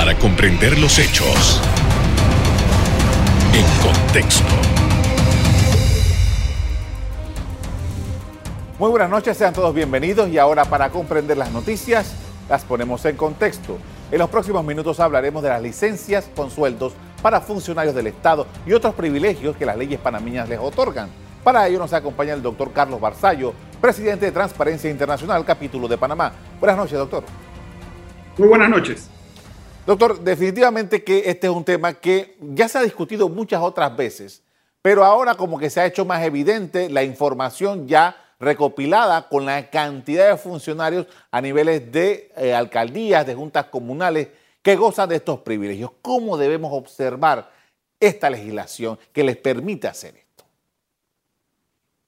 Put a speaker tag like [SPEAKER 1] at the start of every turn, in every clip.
[SPEAKER 1] para comprender los hechos en contexto.
[SPEAKER 2] Muy buenas noches, sean todos bienvenidos y ahora para comprender las noticias las ponemos en contexto. En los próximos minutos hablaremos de las licencias con sueldos para funcionarios del Estado y otros privilegios que las leyes panameñas les otorgan. Para ello nos acompaña el doctor Carlos Barzallo, presidente de Transparencia Internacional, capítulo de Panamá. Buenas noches, doctor.
[SPEAKER 3] Muy buenas noches.
[SPEAKER 2] Doctor, definitivamente que este es un tema que ya se ha discutido muchas otras veces, pero ahora como que se ha hecho más evidente la información ya recopilada con la cantidad de funcionarios a niveles de eh, alcaldías, de juntas comunales que gozan de estos privilegios. ¿Cómo debemos observar esta legislación que les permite hacer esto?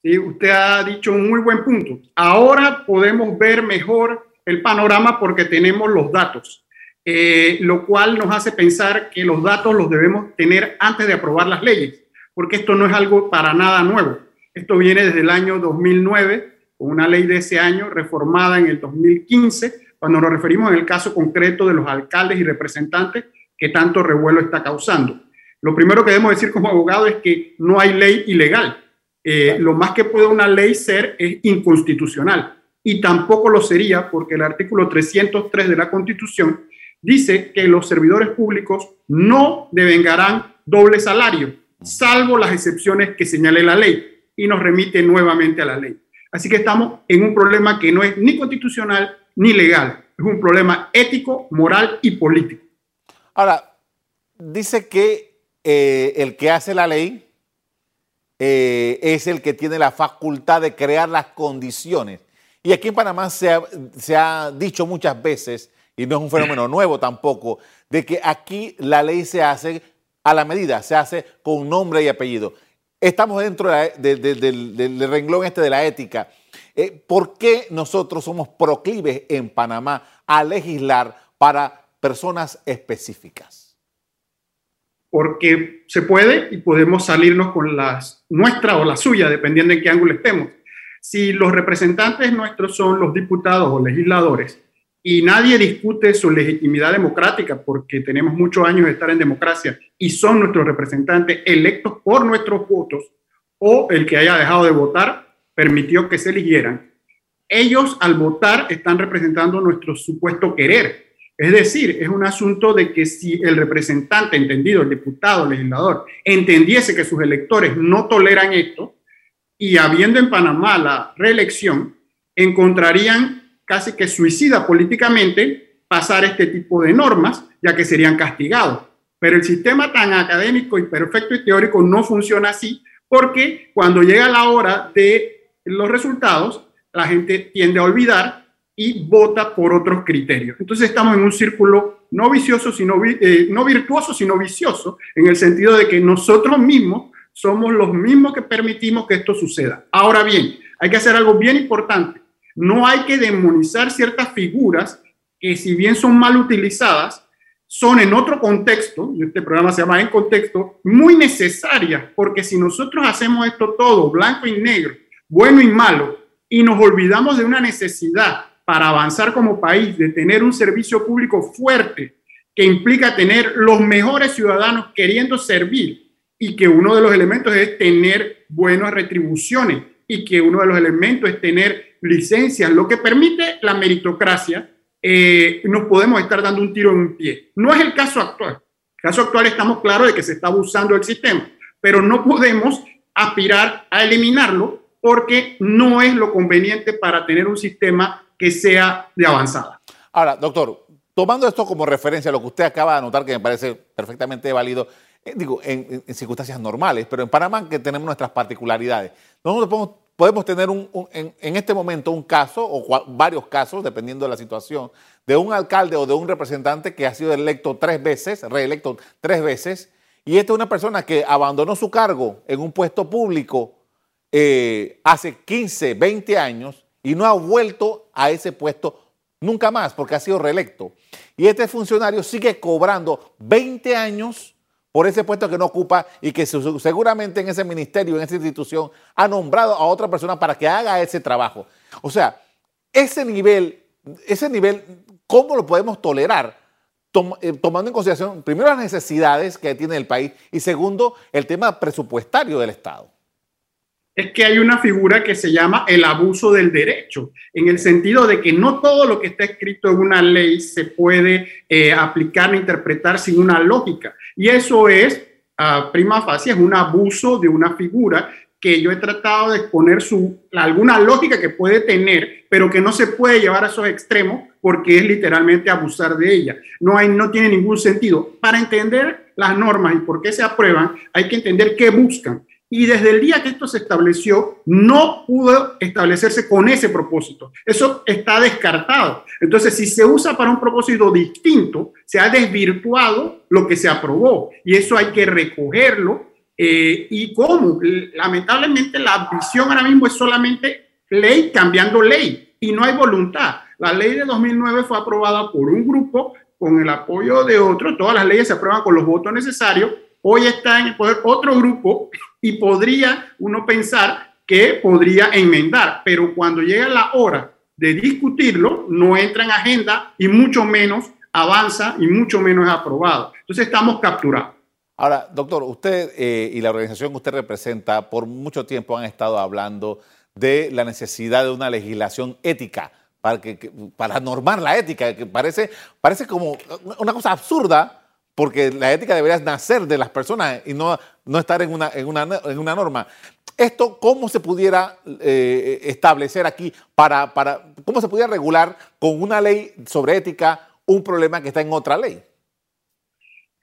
[SPEAKER 3] Sí, usted ha dicho un muy buen punto. Ahora podemos ver mejor el panorama porque tenemos los datos, eh, lo cual nos hace pensar que los datos los debemos tener antes de aprobar las leyes, porque esto no es algo para nada nuevo. Esto viene desde el año 2009, con una ley de ese año reformada en el 2015, cuando nos referimos en el caso concreto de los alcaldes y representantes que tanto revuelo está causando. Lo primero que debemos decir como abogado es que no hay ley ilegal. Eh, lo más que puede una ley ser es inconstitucional. Y tampoco lo sería porque el artículo 303 de la Constitución dice que los servidores públicos no devengarán doble salario, salvo las excepciones que señale la ley y nos remite nuevamente a la ley. Así que estamos en un problema que no es ni constitucional ni legal, es un problema ético, moral y político.
[SPEAKER 2] Ahora, dice que eh, el que hace la ley eh, es el que tiene la facultad de crear las condiciones. Y aquí en Panamá se ha, se ha dicho muchas veces, y no es un fenómeno nuevo tampoco, de que aquí la ley se hace a la medida, se hace con nombre y apellido estamos dentro del, renglón este de la ética. Eh, ¿Por qué nosotros somos proclives en Panamá a legislar para personas específicas?
[SPEAKER 3] Porque se puede y podemos salirnos con la nuestra o la suya, dependiendo en qué ángulo estemos. Si los representantes nuestros son los diputados o legisladores, y nadie discute su legitimidad democrática porque tenemos muchos años de estar en democracia y son nuestros representantes electos por nuestros votos o el que haya dejado de votar permitió que se eligieran. Ellos al votar están representando nuestro supuesto querer. Es decir, es un asunto de que si el representante, entendido, el diputado, el legislador, entendiese que sus electores no toleran esto y habiendo en Panamá la reelección, encontrarían casi que suicida políticamente pasar este tipo de normas, ya que serían castigados. Pero el sistema tan académico y perfecto y teórico no funciona así, porque cuando llega la hora de los resultados, la gente tiende a olvidar y vota por otros criterios. Entonces estamos en un círculo no vicioso, sino eh, no virtuoso, sino vicioso, en el sentido de que nosotros mismos somos los mismos que permitimos que esto suceda. Ahora bien, hay que hacer algo bien importante. No hay que demonizar ciertas figuras que si bien son mal utilizadas, son en otro contexto, este programa se llama En Contexto, muy necesarias, porque si nosotros hacemos esto todo, blanco y negro, bueno y malo, y nos olvidamos de una necesidad para avanzar como país, de tener un servicio público fuerte, que implica tener los mejores ciudadanos queriendo servir, y que uno de los elementos es tener buenas retribuciones, y que uno de los elementos es tener licencias, lo que permite la meritocracia, eh, nos podemos estar dando un tiro en un pie. No es el caso actual. El caso actual estamos claros de que se está abusando del sistema, pero no podemos aspirar a eliminarlo porque no es lo conveniente para tener un sistema que sea de avanzada.
[SPEAKER 2] Ahora, doctor, tomando esto como referencia, lo que usted acaba de anotar, que me parece perfectamente válido, eh, digo, en, en, circunstancias normales, pero en Panamá que tenemos nuestras particularidades. Nosotros podemos podemos tener en, este momento un caso o varios casos, dependiendo de la situación, de un alcalde o de un representante que ha sido electo tres veces, reelecto tres veces, y esta es una persona que abandonó su cargo en un puesto público eh, hace 15, 20 años y no ha vuelto a ese puesto nunca más porque ha sido reelecto. Y este funcionario sigue cobrando 20 años por ese puesto que no ocupa y que seguramente en ese ministerio, en esa institución, ha nombrado a otra persona para que haga ese trabajo. O sea, ese nivel, ese nivel, ¿cómo lo podemos tolerar? eh, tomando en consideración, primero, las necesidades que tiene el país y segundo, el tema presupuestario del Estado?
[SPEAKER 3] es que hay una figura que se llama el abuso del derecho, en el sentido de que no todo lo que está escrito en una ley se puede eh, aplicar ni interpretar sin una lógica. Y eso es, a prima facie, es un abuso de una figura que yo he tratado de exponer su, alguna lógica que puede tener, pero que no se puede llevar a esos extremos porque es literalmente abusar de ella. No, hay, no tiene ningún sentido. Para entender las normas y por qué se aprueban, hay que entender qué buscan y desde el día que esto se estableció no pudo establecerse con ese propósito. Eso está descartado. Entonces, si se usa para un propósito distinto, se ha desvirtuado lo que se aprobó y eso hay que recogerlo. Eh, ¿Y cómo? Lamentablemente la visión ahora mismo es solamente ley cambiando ley y no hay voluntad. La ley de 2009 fue aprobada por un grupo con el apoyo de otro. Todas las leyes se aprueban con los votos necesarios Hoy está en el poder otro grupo y podría uno pensar que podría enmendar, pero cuando llega la hora de discutirlo, no entra en agenda y mucho menos avanza y mucho menos es aprobado. Entonces estamos capturados.
[SPEAKER 2] Ahora, doctor, usted eh, y la organización que usted representa por mucho tiempo han estado hablando de la necesidad de una legislación ética para, que, para normar la ética, que parece, parece como una cosa absurda porque la ética debería nacer de las personas y no, no estar en una, en, una, en una norma. Esto, ¿cómo se pudiera eh, establecer aquí para, para, cómo se pudiera regular con una ley sobre ética un problema que está en otra ley?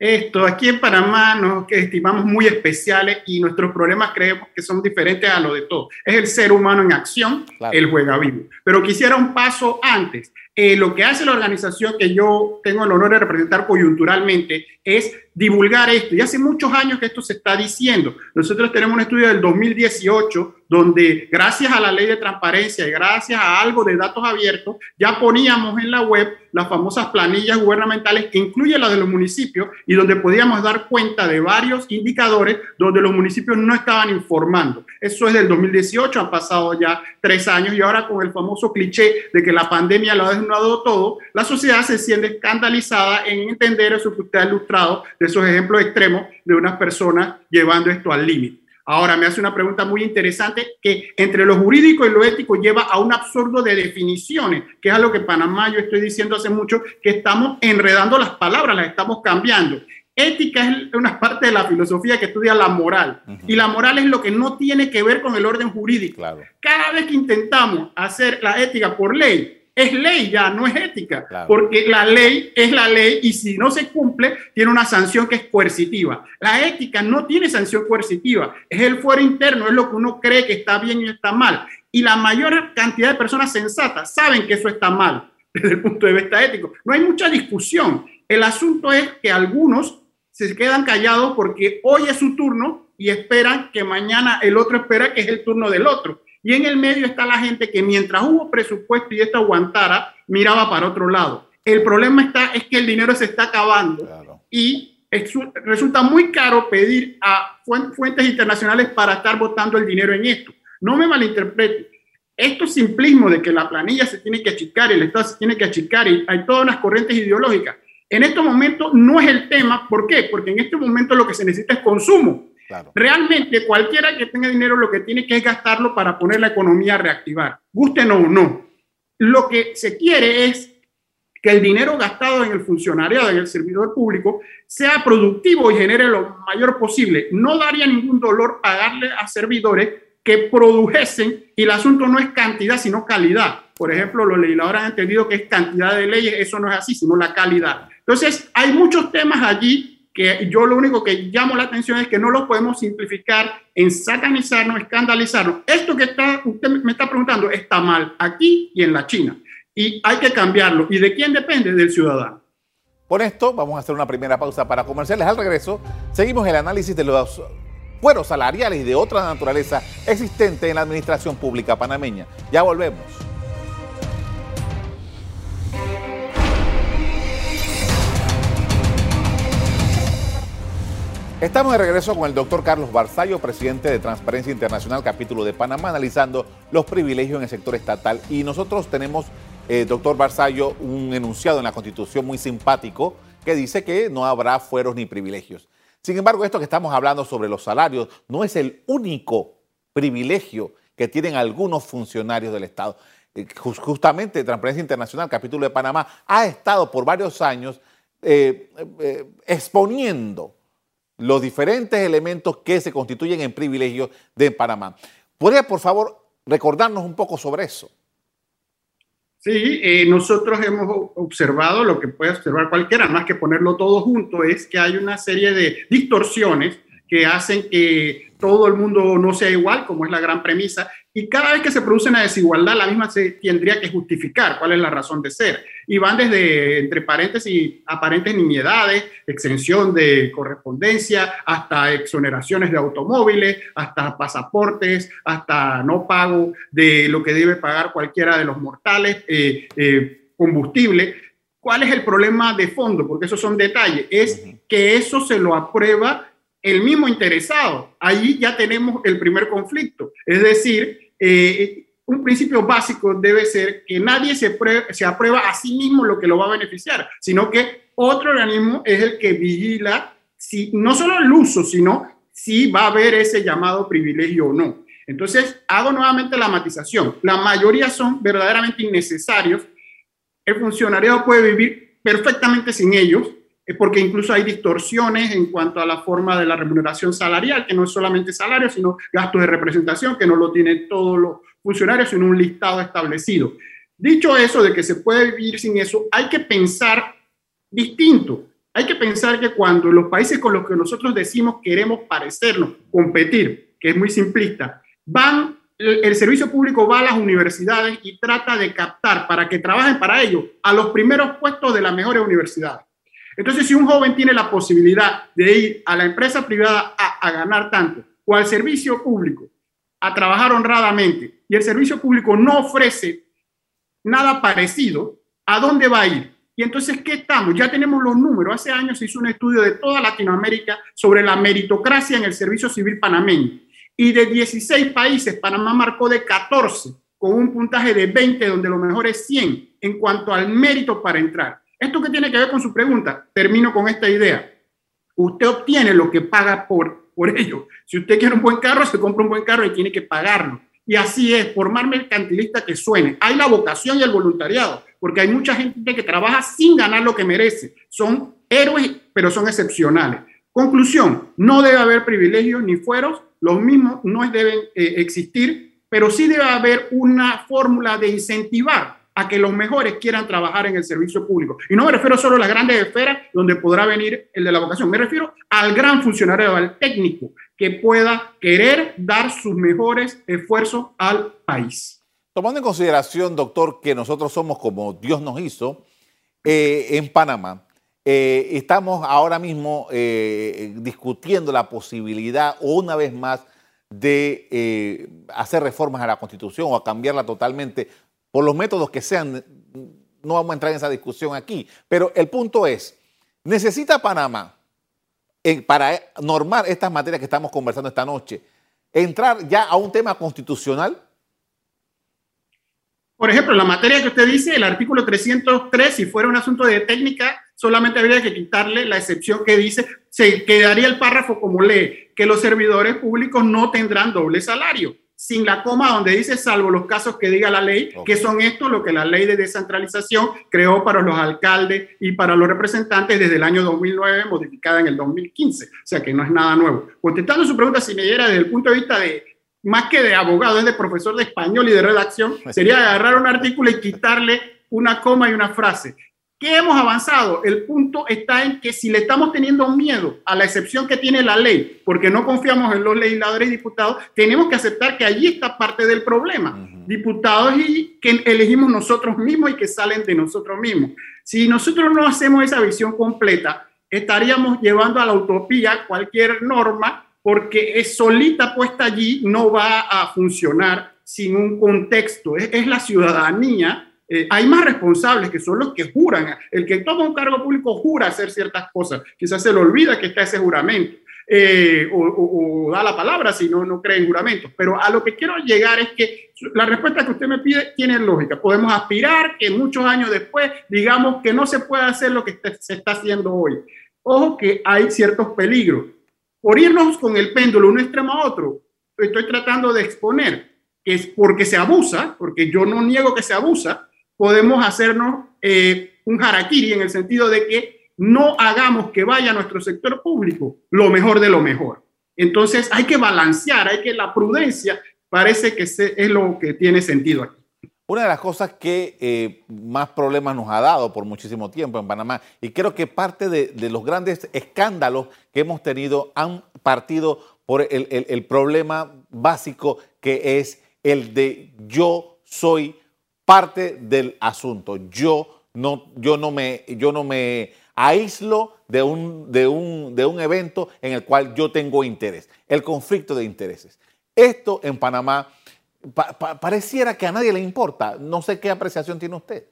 [SPEAKER 3] Esto, aquí en Panamá nos estimamos muy especiales y nuestros problemas creemos que son diferentes a los de todos. Es el ser humano en acción, el juega vivo. Pero quisiera un paso antes. Eh, lo que hace la organización que yo tengo el honor de representar coyunturalmente es divulgar esto. Y hace muchos años que esto se está diciendo. Nosotros tenemos un estudio del 2018 donde gracias a la ley de transparencia y gracias a algo de datos abiertos, ya poníamos en la web las famosas planillas gubernamentales que incluyen las de los municipios y donde podíamos dar cuenta de varios indicadores donde los municipios no estaban informando. Eso es del 2018, han pasado ya tres años y ahora con el famoso cliché de que la pandemia lo ha desnudado todo, la sociedad se siente escandalizada en entender usted ha ilustrado de esos ejemplos extremos de unas personas llevando esto al límite. Ahora me hace una pregunta muy interesante que entre lo jurídico y lo ético lleva a un absurdo de definiciones, que es algo que Panamá yo estoy diciendo hace mucho, que estamos enredando las palabras, las estamos cambiando. Ética es una parte de la filosofía que estudia la moral. Y la moral es lo que no tiene que ver con el orden jurídico. Cada vez que intentamos hacer la ética por ley, es ley ya, no es ética, porque la ley es la ley y si no se cumple, tiene una sanción que es coercitiva. La ética no tiene sanción coercitiva, es el fuero interno, es lo que uno cree que está bien y está mal. Y la mayor cantidad de personas sensatas saben que eso está mal desde el punto de vista ético. No hay mucha discusión. El asunto es que algunos se quedan callados porque hoy es su turno y esperan que mañana el otro espera que es el turno del otro. Y en el medio está la gente que mientras hubo presupuesto y esto aguantara, miraba para otro lado. El problema está es que el dinero se está acabando y resulta muy caro pedir a fuentes internacionales para estar votando el dinero en esto. No me malinterprete. Esto simplismo de que la planilla se tiene que achicar, el Estado se tiene que achicar y hay todas unas corrientes ideológicas. En estos momentos no es el tema. ¿Por qué? Porque en este momento lo que se necesita es consumo. Realmente cualquiera que tenga dinero lo que tiene que es gastarlo para poner la economía a reactivar, guste o no. Lo que se quiere es que el dinero gastado en el funcionariado, en el servidor público, sea productivo y genere lo mayor posible. No daría ningún dolor pagarle a servidores que produjesen y el asunto no es cantidad, sino calidad. Por ejemplo, los legisladores han entendido que es cantidad de leyes, eso no es así, sino la calidad. Entonces, hay muchos temas allí que yo lo único que llamo la atención es que no lo podemos simplificar en satanizarnos, escandalizarnos. Esto que está, usted me está preguntando está mal aquí y en la China. Y hay que cambiarlo. ¿Y de quién depende? Del ciudadano.
[SPEAKER 2] Por esto, vamos a hacer una primera pausa para comerciales. Al regreso, seguimos el análisis de los fueros salariales y de otra naturaleza existente en la administración pública panameña. Ya volvemos. Estamos de regreso con el doctor Carlos Barzallo, presidente de Transparencia Internacional, capítulo de Panamá, analizando los privilegios en el sector estatal. Y nosotros tenemos, eh, doctor Barzallo, un enunciado en la Constitución muy simpático que dice que no habrá fueros ni privilegios. Sin embargo, esto que estamos hablando sobre los salarios no es el único privilegio que tienen algunos funcionarios del Estado. Eh, justamente Transparencia Internacional, capítulo de Panamá, ha estado por varios años eh, exponiendo los diferentes elementos que se constituyen en privilegios de Panamá. ¿Podría, por favor, recordarnos un poco sobre eso?
[SPEAKER 3] Sí, eh, nosotros hemos observado lo que puede observar cualquiera, más que ponerlo todo junto, es que hay una serie de distorsiones que hacen que todo el mundo no sea igual, como es la gran premisa, y cada vez que se produce una desigualdad, la misma se tendría que justificar cuál es la razón de ser. Y van desde, entre paréntesis, aparentes nimiedades, exención de correspondencia, hasta exoneraciones de automóviles, hasta pasaportes, hasta no pago de lo que debe pagar cualquiera de los mortales, eh, eh, combustible. ¿Cuál es el problema de fondo? Porque esos son detalles. Es que eso se lo aprueba el mismo interesado. Ahí ya tenemos el primer conflicto. Es decir, eh, un principio básico debe ser que nadie se, aprueba a sí mismo lo que lo va a beneficiar, sino que otro organismo es el que vigila si, no solo el uso, sino si va a haber ese llamado privilegio o no. Entonces, hago nuevamente la matización. La mayoría son verdaderamente innecesarios. El funcionariado puede vivir perfectamente sin ellos porque incluso hay distorsiones en cuanto a la forma de la remuneración salarial, que no es solamente salario, sino gastos de representación, que no lo tienen todos los funcionarios, sino un listado establecido. Dicho eso de que se puede vivir sin eso, hay que pensar distinto. Hay que pensar que cuando los países con los que nosotros decimos queremos parecernos, competir, que es muy simplista, van, el servicio público va a las universidades y trata de captar para que trabajen para ello a los primeros puestos de las mejores universidades. Entonces, si un joven tiene la posibilidad de ir a la empresa privada a, ganar tanto o al servicio público a trabajar honradamente y el servicio público no ofrece nada parecido, ¿a dónde va a ir? Y entonces, ¿qué estamos? Ya tenemos los números. Hace años se hizo un estudio de toda Latinoamérica sobre la meritocracia en el servicio civil panameño. Y de 16 países, Panamá marcó de 14, con un puntaje de 20, donde lo mejor es 100 en cuanto al mérito para entrar. ¿Esto qué tiene que ver con su pregunta? Termino con esta idea. Usted obtiene lo que paga por, por ello. Si usted quiere un buen carro, se compra un buen carro y tiene que pagarlo. Y así es, por más mercantilista que suene. Hay la vocación y el voluntariado, porque hay mucha gente que trabaja sin ganar lo que merece. Son héroes, pero son excepcionales. Conclusión, no debe haber privilegios ni fueros, los mismos no deben eh, existir, pero sí debe haber una fórmula de incentivar a que los mejores quieran trabajar en el servicio público. Y no me refiero solo a las grandes esferas donde podrá venir el de la vocación, me refiero al gran funcionario, al técnico, que pueda querer dar sus mejores esfuerzos al país.
[SPEAKER 2] Tomando en consideración, doctor, que nosotros somos como Dios nos hizo eh, en Panamá, eh, estamos ahora mismo eh, discutiendo la posibilidad, una vez más, de hacer reformas a la Constitución o a cambiarla totalmente por los métodos que sean, no vamos a entrar en esa discusión aquí, pero el punto es, ¿necesita Panamá, para normar estas materias que estamos conversando esta noche, entrar ya a un tema constitucional?
[SPEAKER 3] Por ejemplo, la materia que usted dice, el artículo 303, si fuera un asunto de técnica, solamente habría que quitarle la excepción que dice, se quedaría el párrafo como lee, que los servidores públicos no tendrán doble salario sin la coma donde dice salvo los casos que diga la ley, que son estos lo que la ley de descentralización creó para los alcaldes y para los representantes desde el año 2009, modificada en el 2015. O sea que no es nada nuevo. Contestando su pregunta, si me diera desde el punto de vista de, más que de abogado, es de profesor de español y de redacción, sería agarrar un artículo y quitarle una coma y una frase. ¿Qué hemos avanzado? El punto está en que si le estamos teniendo miedo a la excepción que tiene la ley, porque no confiamos en los legisladores y diputados, tenemos que aceptar que allí está parte del problema. Diputados y que elegimos nosotros mismos y que salen de nosotros mismos. Si nosotros no hacemos esa visión completa, estaríamos llevando a la utopía cualquier norma porque es solita puesta allí, no va a funcionar sin un contexto. es la ciudadanía eh, hay más responsables que son los que juran. El que toma un cargo público jura hacer ciertas cosas. Quizás se le olvida que está ese juramento. eh, o, da la palabra si no, no cree en juramentos. Pero a lo que quiero llegar es que la respuesta que usted me pide tiene lógica. Podemos aspirar que muchos años después digamos que no se puede hacer lo que se está haciendo hoy. Ojo que hay ciertos peligros. Por irnos con el péndulo de un extremo a otro, estoy tratando de exponer que es porque se abusa, porque yo no niego que se abusa, podemos hacernos eh, un harakiri en el sentido de que no hagamos que vaya a nuestro sector público lo mejor de lo mejor. Entonces hay que balancear, hay que la prudencia parece que es lo que tiene sentido aquí.
[SPEAKER 2] Una de las cosas que eh, más problemas nos ha dado por muchísimo tiempo en Panamá, y creo que parte de, los grandes escándalos que hemos tenido han partido por el, problema básico que es el de yo soy parte del asunto. Yo no, yo no, me, yo no me aíslo de un, de, un, de un evento en el cual yo tengo interés, el conflicto de intereses. Esto en Panamá pareciera que a nadie le importa. No sé qué apreciación tiene usted.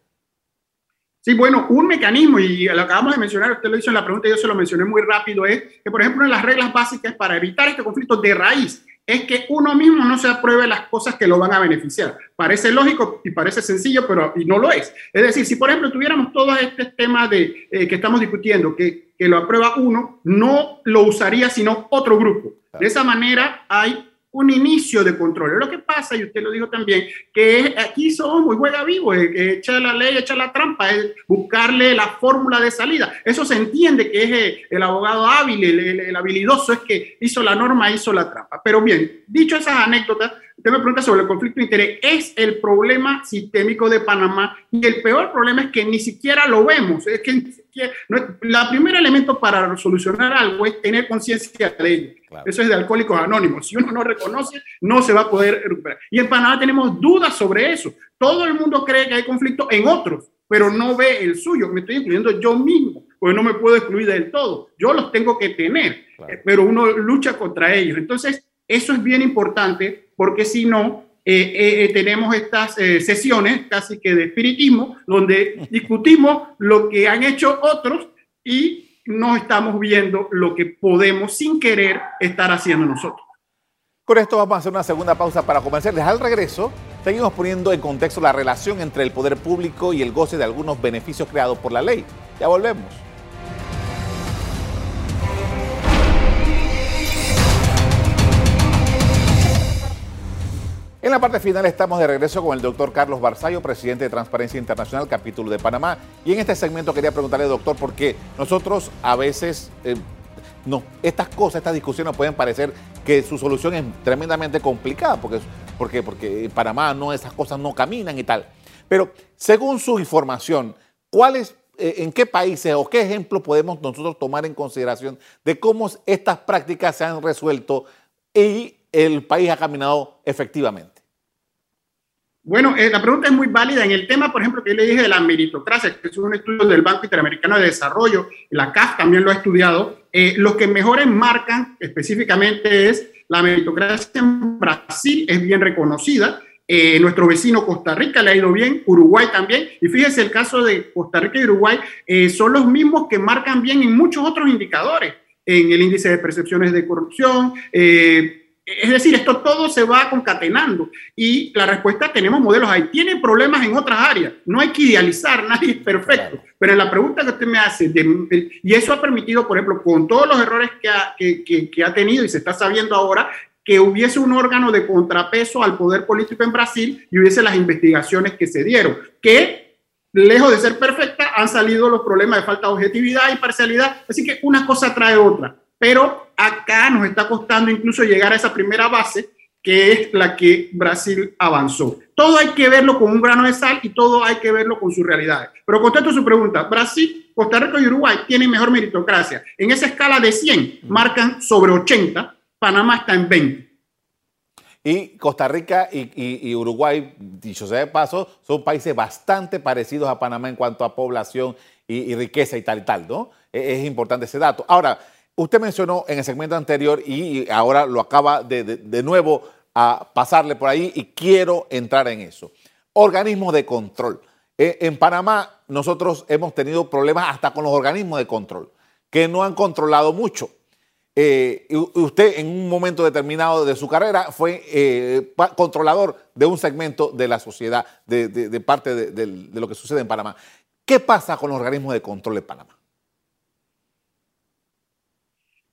[SPEAKER 3] Sí, bueno, un mecanismo, y lo acabamos de mencionar, usted lo hizo en la pregunta yo se lo mencioné muy rápido, es que, por ejemplo, una de las reglas básicas para evitar este conflicto de raíz es que uno mismo no se apruebe las cosas que lo van a beneficiar. Parece lógico y parece sencillo, pero y no lo es. Es decir, si por ejemplo tuviéramos todos estos temas de, eh, que estamos discutiendo, que, que lo aprueba uno, no lo usaría sino otro grupo. De esa manera hay un inicio de control. Lo que pasa, y usted lo dijo también, que aquí somos juega vivo, echar la ley, echar la trampa, es buscarle la fórmula de salida. Eso se entiende que es eh, el abogado hábil, el, habilidoso es que hizo la norma, hizo la trampa. Pero bien, dicho esas anécdotas, usted me pregunta sobre el conflicto de interés, es el problema sistémico de Panamá y el peor problema es que ni siquiera lo vemos, es que la primer elemento para solucionar algo es tener conciencia de ello. Eso es de alcohólicos anónimos. Si uno no reconoce, no se va a poder recuperar. Y en Panamá tenemos dudas sobre eso. Todo el mundo cree que hay conflicto en otros, pero no ve el suyo. Me estoy incluyendo yo mismo, porque no me puedo excluir del todo. Yo los tengo que tener, eh, pero uno lucha contra ellos. Entonces, eso es bien importante, porque si no, eh, eh, tenemos estas sesiones casi que de espiritismo, donde discutimos lo que han hecho otros y no estamos viendo lo que podemos sin querer estar haciendo nosotros.
[SPEAKER 2] Con esto vamos a hacer una segunda pausa para convencerles. Al regreso, seguimos poniendo en contexto la relación entre el poder público y el goce de algunos beneficios creados por la ley. Ya volvemos. En la parte final estamos de regreso con el doctor Carlos Barzallo, presidente de Transparencia Internacional, capítulo de Panamá. Y en este segmento quería preguntarle, doctor, por qué nosotros a veces, eh, estas cosas, estas discusiones pueden parecer que su solución es tremendamente complicada, porque, porque, porque en Panamá no, esas cosas no caminan y tal. Pero según su información, ¿cuáles, eh, en qué países o qué ejemplos podemos nosotros tomar en consideración de cómo estas prácticas se han resuelto y el país ha caminado efectivamente?
[SPEAKER 3] Bueno, eh, la pregunta es muy válida. En el tema, por ejemplo, que yo le dije de la meritocracia, que es un estudio del Banco Interamericano de Desarrollo, la CAF también lo ha estudiado, eh, lo que mejores marcan específicamente es la meritocracia en Brasil, es bien reconocida. Eh, nuestro vecino Costa Rica le ha ido bien, Uruguay también. Y fíjese, el caso de Costa Rica y Uruguay son los mismos que marcan bien en muchos otros indicadores, en el índice de percepciones de corrupción, es decir, esto todo se va concatenando y la respuesta tenemos modelos ahí. Tiene problemas en otras áreas, no hay que idealizar, nadie es perfecto. Pero en la pregunta que usted me hace, y eso ha permitido, por ejemplo, con todos los errores que ha, que, que ha tenido y se está sabiendo ahora, que hubiese un órgano de contrapeso al poder político en Brasil y hubiese las investigaciones que se dieron, que lejos de ser perfectas, han salido los problemas de falta de objetividad y parcialidad. Así que una cosa trae otra pero acá nos está costando incluso llegar a esa primera base que es la que Brasil avanzó. Todo hay que verlo con un grano de sal y todo hay que verlo con sus realidades. Pero contesto su pregunta. Brasil, Costa Rica y Uruguay tienen mejor meritocracia. En esa escala de 100 marcan sobre 80, Panamá está en 20.
[SPEAKER 2] Y Costa Rica y, Uruguay, dicho sea de paso, son países bastante parecidos a Panamá en cuanto a población y, riqueza y tal y tal, ¿no? Es, es importante ese dato. Ahora, Usted mencionó en el segmento anterior y ahora lo acaba de, nuevo a pasarle por ahí y quiero entrar en eso. Organismos de control. Eh, en Panamá nosotros hemos tenido problemas hasta con los organismos de control, que no han controlado mucho. eh, usted en un momento determinado de su carrera fue eh, controlador de un segmento de la sociedad, de, parte de, lo que sucede en Panamá. ¿Qué pasa con los organismos de control de Panamá?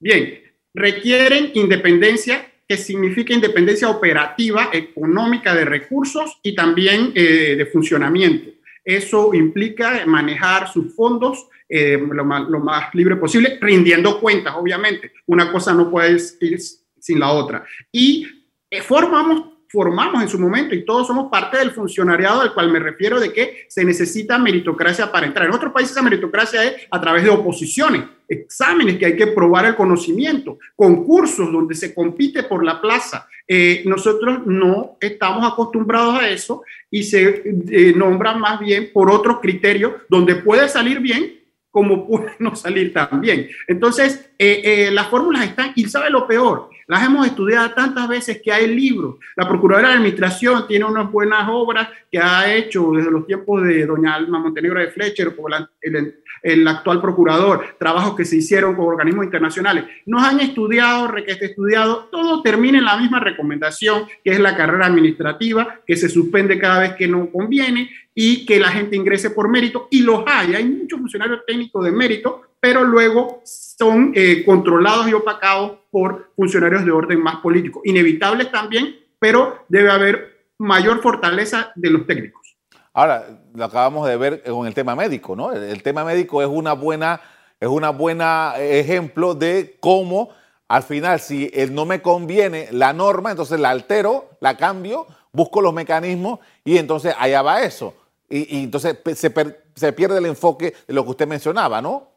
[SPEAKER 3] Bien, requieren independencia, que significa independencia operativa, económica, de recursos y también eh, de funcionamiento. Eso implica manejar sus fondos eh, lo, más, libre posible, rindiendo cuentas, obviamente. Una cosa no puede ir sin la otra. Y eh, formamos formamos en su momento y todos somos parte del funcionariado al cual me refiero de que se necesita meritocracia para entrar. En otros países la meritocracia es a través de oposiciones, exámenes que hay que probar el conocimiento, concursos donde se compite por la plaza. Eh, nosotros no estamos acostumbrados a eso y se eh, nombra más bien por otros criterios donde puede salir bien como puede no salir tan bien. Entonces, eh, las fórmulas están, y sabe lo peor, las hemos estudiado tantas veces que hay libros. La Procuradora de Administración tiene unas buenas obras que ha hecho desde los tiempos de doña Alma Montenegro de Fletcher, o el, el, actual procurador, trabajos que se hicieron con organismos internacionales. Nos han estudiado, requete estudiado, todo termina en la misma recomendación, que es la carrera administrativa, que se suspende cada vez que no conviene y que la gente ingrese por mérito, y los hay. Hay muchos funcionarios técnicos de mérito, pero luego son eh, controlados y opacados por funcionarios de orden más político. Inevitables también, pero debe haber mayor fortaleza de los técnicos.
[SPEAKER 2] Ahora, lo acabamos de ver con el tema médico, ¿no? El, tema médico es una buena, es una buena ejemplo de cómo al final, si no me conviene la norma, entonces la altero, la cambio, busco los mecanismos y entonces allá va eso. Y, entonces se, se pierde el enfoque de lo que usted mencionaba, ¿no?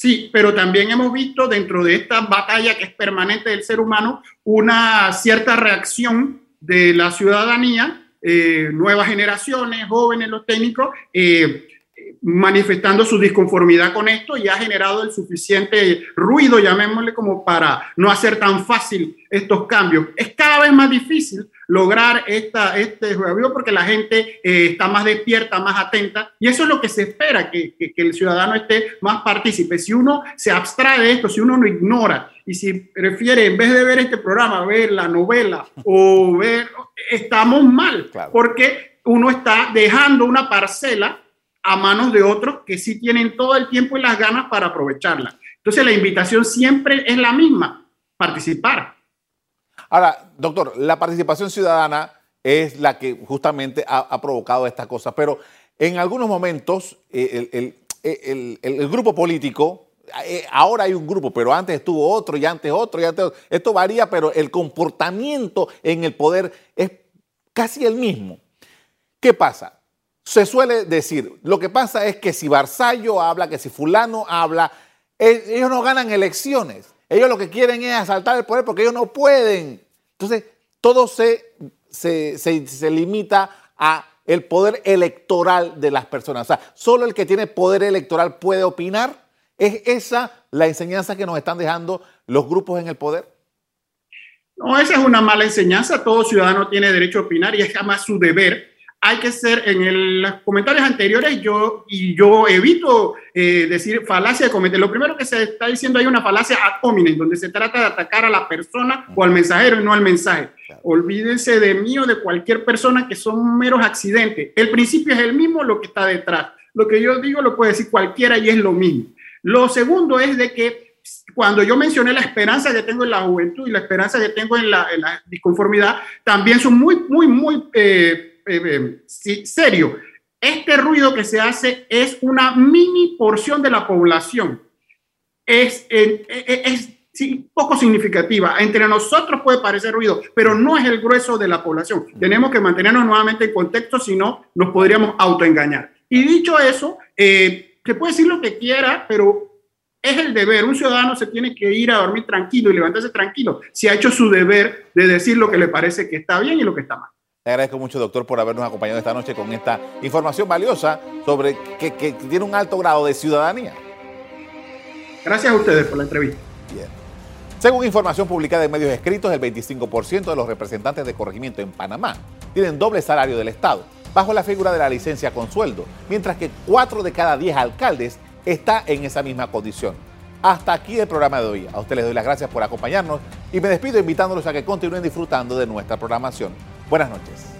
[SPEAKER 3] Sí, pero también hemos visto dentro de esta batalla que es permanente del ser humano una cierta reacción de la ciudadanía, eh, nuevas generaciones, jóvenes, los técnicos, eh, manifestando su disconformidad con esto y ha generado el suficiente ruido, llamémosle, como para no hacer tan fácil estos cambios. Es cada vez más difícil lograr esta, este juego porque la gente eh, está más despierta, más atenta y eso es lo que se espera, que, que, el ciudadano esté más partícipe. Si uno se abstrae de esto, si uno lo ignora y si prefiere, en vez de ver este programa, ver la novela o ver, estamos mal, porque uno está dejando una parcela a manos de otros que sí tienen todo el tiempo y las ganas para aprovecharla. Entonces la invitación siempre es la misma, participar.
[SPEAKER 2] Ahora, doctor, la participación ciudadana es la que justamente ha, provocado estas cosas, pero en algunos momentos eh, el, grupo político, eh, ahora hay un grupo, pero antes estuvo otro y antes otro y antes otro. Esto varía, pero el comportamiento en el poder es casi el mismo. ¿Qué pasa? Se suele decir, lo que pasa es que si Barzallo habla, que si fulano habla, e, ellos no ganan elecciones. Ellos lo que quieren es asaltar el poder porque ellos no pueden. Entonces, todo se, se, limita a el poder electoral de las personas. O sea, solo el que tiene poder electoral puede opinar. ¿Es esa la enseñanza que nos están dejando los grupos en el poder?
[SPEAKER 3] No, esa es una mala enseñanza. Todo ciudadano tiene derecho a opinar y es jamás su deber hay que ser, en los comentarios anteriores yo, y yo evito eh, decir falacia de cometer. Lo primero que se está diciendo hay una falacia ad hominem, donde se trata de atacar a la persona o al mensajero y no al mensaje. Olvídense de mí o de cualquier persona que son meros accidentes. El principio es el mismo, lo que está detrás. Lo que yo digo lo puede decir cualquiera y es lo mismo. Lo segundo es de que cuando yo mencioné la esperanza que tengo en la juventud y la esperanza que tengo en la, disconformidad, también son muy, muy, muy... Eh, eh, eh, serio. Este ruido que se hace es una mini porción de la población. Es, es, poco significativa. Entre nosotros puede parecer ruido, pero no es el grueso de la población. Tenemos que mantenernos nuevamente en contexto, si no, nos podríamos autoengañar. Y dicho eso, eh, se puede decir lo que quiera, pero es el deber. Un ciudadano se tiene que ir a dormir tranquilo y levantarse tranquilo si ha hecho su deber de decir lo que le parece que está bien y lo que está mal.
[SPEAKER 2] Le agradezco mucho, doctor, por habernos acompañado esta noche con esta información valiosa sobre que, tiene un alto grado de ciudadanía.
[SPEAKER 3] Gracias a ustedes por la entrevista. Bien.
[SPEAKER 2] Según información publicada en medios escritos, el 25% de los representantes de corregimiento en Panamá tienen doble salario del Estado, bajo la figura de la licencia con sueldo, mientras que 4 de cada 10 alcaldes está en esa misma condición. Hasta aquí el programa de hoy. A ustedes les doy las gracias por acompañarnos y me despido invitándolos a que continúen disfrutando de nuestra programación. Buenas noches.